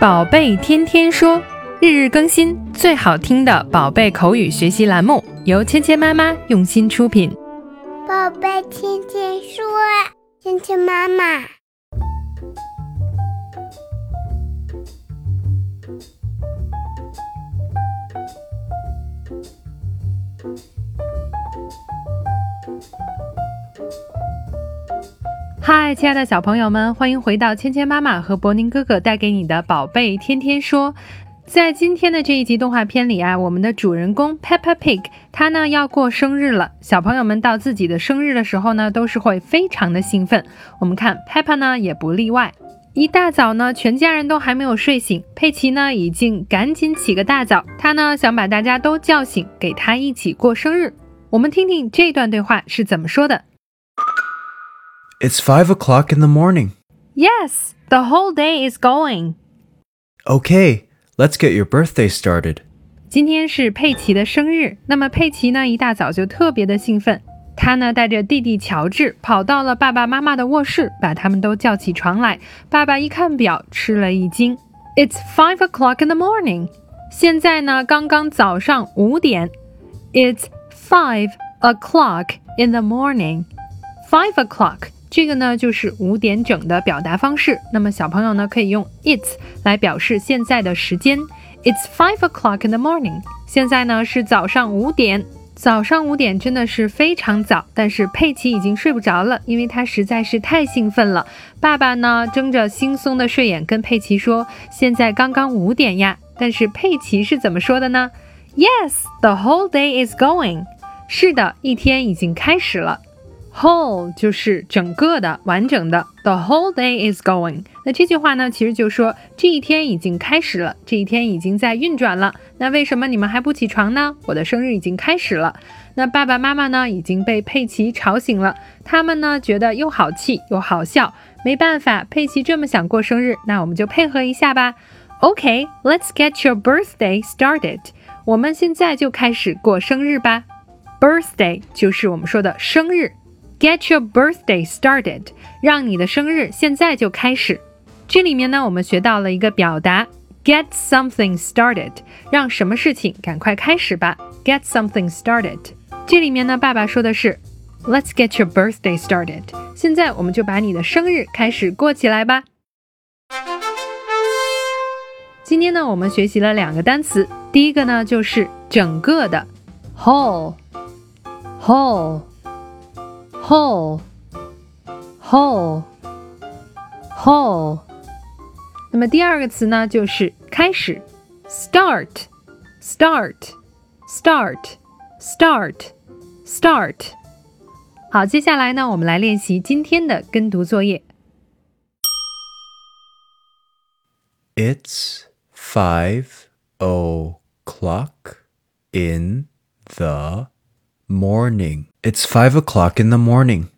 宝贝天天说，日日更新，最好听的宝贝口语学习栏目，由芊芊妈妈用心出品。宝贝天天说，芊芊妈妈。嗨，亲爱的小朋友们，欢迎回到芊芊妈妈和博宁哥哥带给你的宝贝天天说。在今天的这一集动画片里啊，我们的主人公 Peppa Pig，他呢要过生日了。小朋友们到自己的生日的时候呢，都是会非常的兴奋。我们看 Peppa 呢也不例外。一大早呢，全家人都还没有睡醒，佩奇呢已经赶紧起个大早，他呢想把大家都叫醒，给他一起过生日。我们听听这段对话是怎么说的。It's five o'clock in the morning. Yes, the whole day is going. Okay, let's get your birthday started. 今天是佩奇的生日，那么佩奇呢一大早就特别的兴奋，他呢带着弟弟乔治跑到了爸爸妈妈的卧室，把他们都叫起床来。爸爸一看表，吃了一惊。It's five o'clock in the morning. 现在呢刚刚早上五点。It's five o'clock in the morning. Five o'clock. 这个呢就是五点整的表达方式。那么小朋友呢可以用 it 来表示现在的时间。It's five o'clock in the morning。现在呢是早上五点。早上五点真的是非常早，但是佩奇已经睡不着了，因为他实在是太兴奋了。爸爸呢睁着惺忪的睡眼跟佩奇说：“现在刚刚五点呀。”但是佩奇是怎么说的呢？Yes, the whole day is going。是的，一天已经开始了。Whole 就是整个的、完整的。The whole day is going。那这句话呢，其实就说这一天已经开始了，这一天已经在运转了。那为什么你们还不起床呢？我的生日已经开始了。那爸爸妈妈呢已经被佩奇吵醒了，他们呢觉得又好气又好笑。没办法，佩奇这么想过生日，那我们就配合一下吧。OK，let's get your birthday started。我们现在就开始过生日吧。Birthday 就是我们说的生日。Get your birthday started，让你的生日现在就开始。这里面呢，我们学到了一个表达，get something started，让什么事情赶快开始吧。Get something started。这里面呢，爸爸说的是，Let's get your birthday started。现在我们就把你的生日开始过起来吧。今天呢，我们学习了两个单词，第一个呢就是整个的，whole，whole。whole whole whole。那么第二个词呢，就是开始，start start start start start。好，接下来呢，我们来练习今天的跟读作业。It's five o'clock in the morning. It's five o'clock in the morning.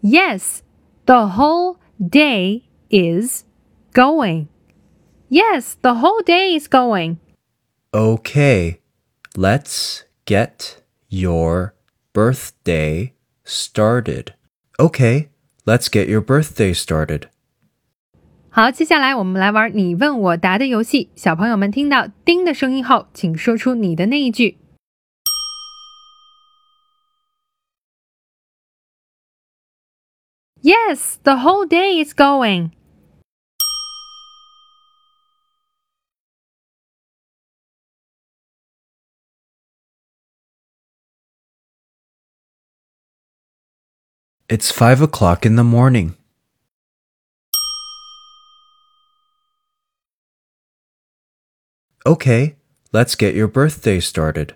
Yes, the whole day is going. Yes, the whole day is going. Okay, let's get your birthday started. Okay, let's get your birthday started. 好，接下来我们来玩你问我答的游戏。小朋友们听到“叮”的声音后，请说出你的那一句。 Yes, the whole day is going. It's five o'clock in the morning. Okay, let's get your birthday started.